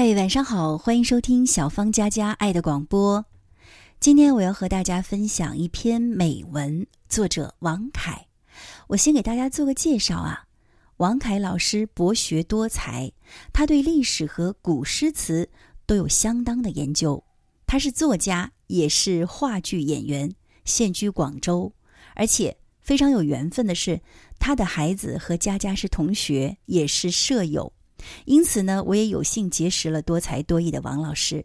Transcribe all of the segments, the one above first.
嗨，晚上好，欢迎收听小芳佳佳爱的广播。今天我要和大家分享一篇美文，作者王凯。我先给大家做个介绍啊，王凯老师博学多才，他对历史和古诗词都有相当的研究。他是作家，也是话剧演员，现居广州，而且非常有缘分的是，他的孩子和佳佳是同学，也是舍友。因此呢，我也有幸结识了多才多艺的王老师。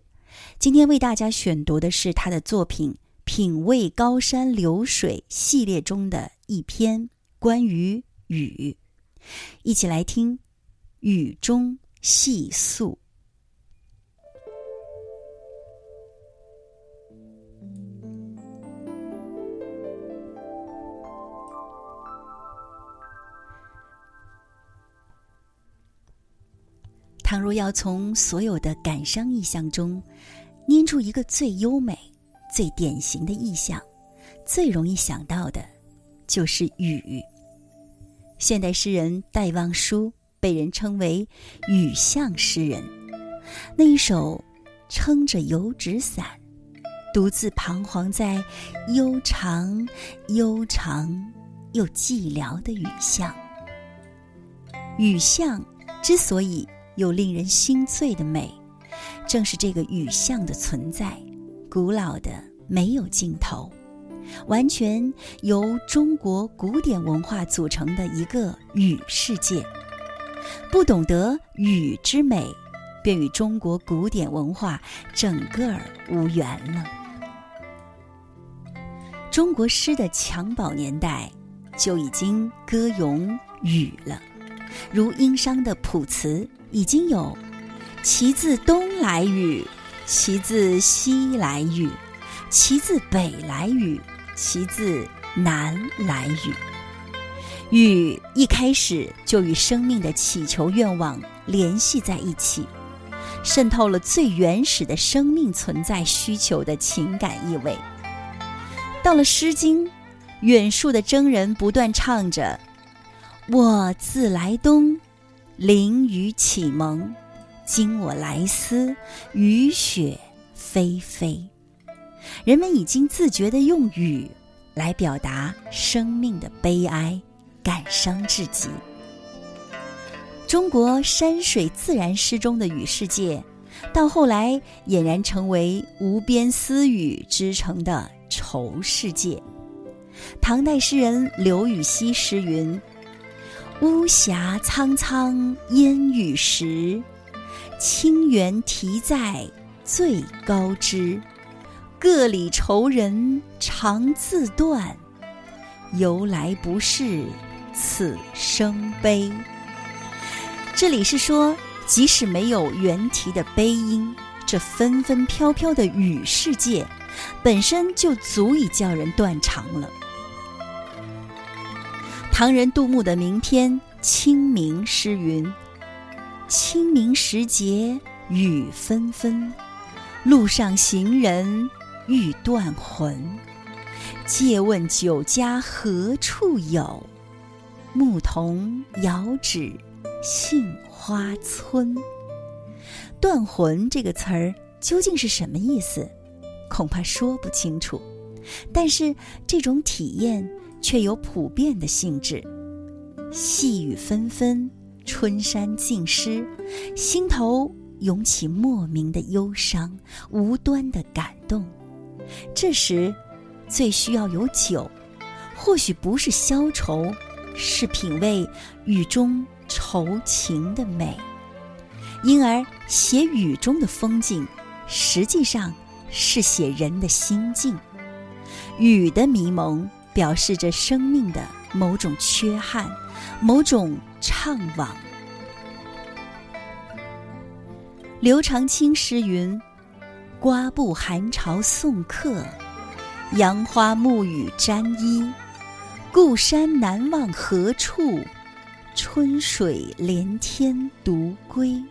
今天为大家选读的是他的作品《品味高山流水》系列中的一篇关于雨，一起来听《雨中细诉》。要从所有的感伤意象中捏出一个最优美、最典型的意象，最容易想到的，就是雨。现代诗人戴望舒被人称为“雨巷诗人”。那一首撑着油纸伞，独自彷徨在悠长、悠长又寂寥的雨巷。雨巷之所以有令人心醉的美，正是这个雨巷的存在，古老的没有尽头，完全由中国古典文化组成的一个雨世界。不懂得雨之美，便与中国古典文化整个儿无缘了。中国诗的襁褓年代就已经歌咏雨了，如殷商的卜辞。已经有“其自东来雨，其自西来雨，其自北来雨，其自南来雨”。雨一开始就与生命的祈求愿望联系在一起，渗透了最原始的生命存在需求的情感意味。到了《诗经》，远树的征人不断唱着：“我自来东。”淋雨启蒙，今我来思，雨雪霏霏。人们已经自觉地用雨来表达生命的悲哀、感伤至极。中国山水自然诗中的雨世界，到后来俨然成为无边丝雨织成的愁世界。唐代诗人刘禹锡诗云。巫峡苍苍烟雨时，清猿啼在最高枝。各里愁人常自断，由来不是此生悲。这里是说，即使没有猿啼的悲音，这纷纷飘飘的雨世界，本身就足以叫人断肠了。唐人杜牧的名篇《清明》诗云：“清明时节雨纷纷，路上行人欲断魂。借问酒家何处有？牧童遥指杏花村。”“断魂”这个词儿究竟是什么意思？恐怕说不清楚。但是这种体验。却有普遍的性质，细雨纷纷，春山尽湿，心头涌起莫名的忧伤，无端的感动。这时，最需要有酒，或许不是消愁，是品味雨中愁情的美。因而，写雨中的风景，实际上是写人的心境。雨的迷蒙。表示着生命的某种缺憾，某种怅惘。刘长卿诗云：“瓜布寒潮送客，杨花暮雨沾衣。故山难忘何处？春水连天独归。”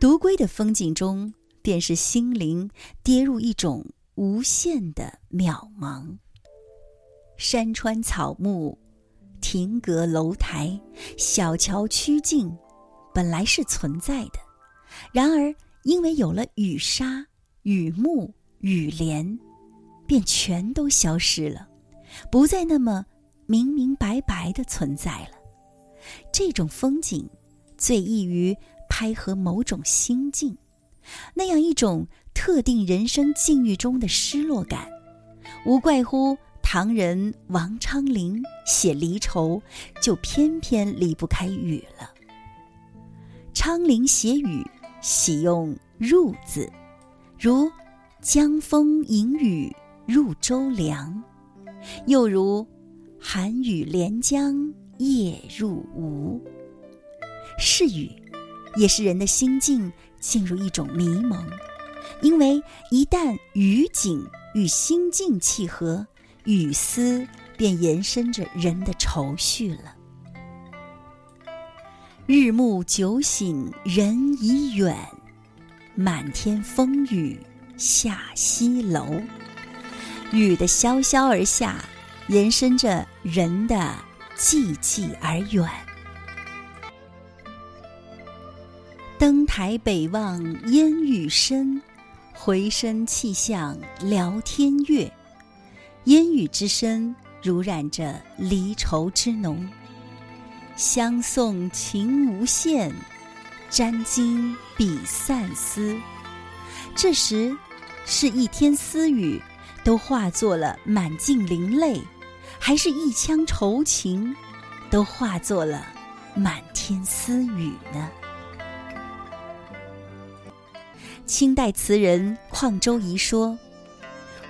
独归的风景中，便是心灵跌入一种无限的渺茫。山川草木、亭阁楼台、小桥曲径，本来是存在的，然而，因为有了雨沙、雨幕、雨帘，便全都消失了，不再那么明明白白的存在了。这种风景，最易于拍合某种心境，那样一种特定人生境遇中的失落感，无怪乎唐人王昌龄写离愁，就偏偏离不开雨了。昌龄写雨，喜用入字，如“江风迎雨入周梁”，又如“寒雨连江夜入吴”。是雨，也是人的心境进入一种迷蒙，因为一旦雨景与心境契合，雨丝便延伸着人的愁绪了。日暮酒醒人已远，满天风雨下西楼。雨的潇潇而下，延伸着人的寂寂而远。登台北望烟雨深，回身气象聊天月。烟雨之深，如染着离愁之浓。相送情无限，沾巾比散丝。这时，是一天私语，都化作了满镜零泪；还是一腔愁情，都化作了满天私语呢？清代词人况周颐说：“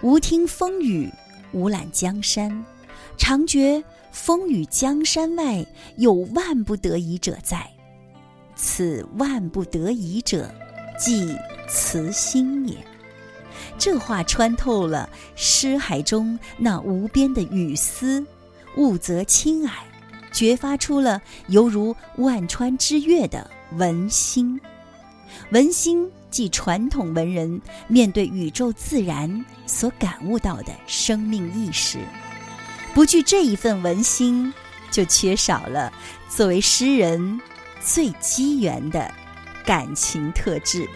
无听风雨，无览江山，常觉。”风雨江山外有万不得已者在，此万不得已者，即慈心也。这话穿透了诗海中那无边的雨丝，物则轻霭，觉发出了犹如万川之月的文心。文心即传统文人面对宇宙自然所感悟到的生命意识。不具这一份文心，就缺少了作为诗人最机缘的感情特质。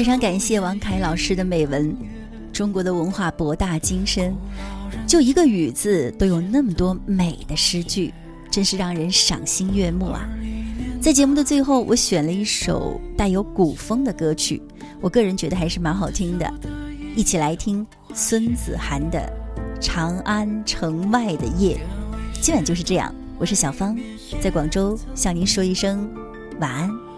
非常感谢王凯老师的美文。中国的文化博大精深，就一个“雨”字都有那么多美的诗句，真是让人赏心悦目啊！在节目的最后，我选了一首带有古风的歌曲，我个人觉得还是蛮好听的。一起来听孙子涵的《长安城外的夜》。今晚就是这样，我是小芳，在广州向您说一声晚安。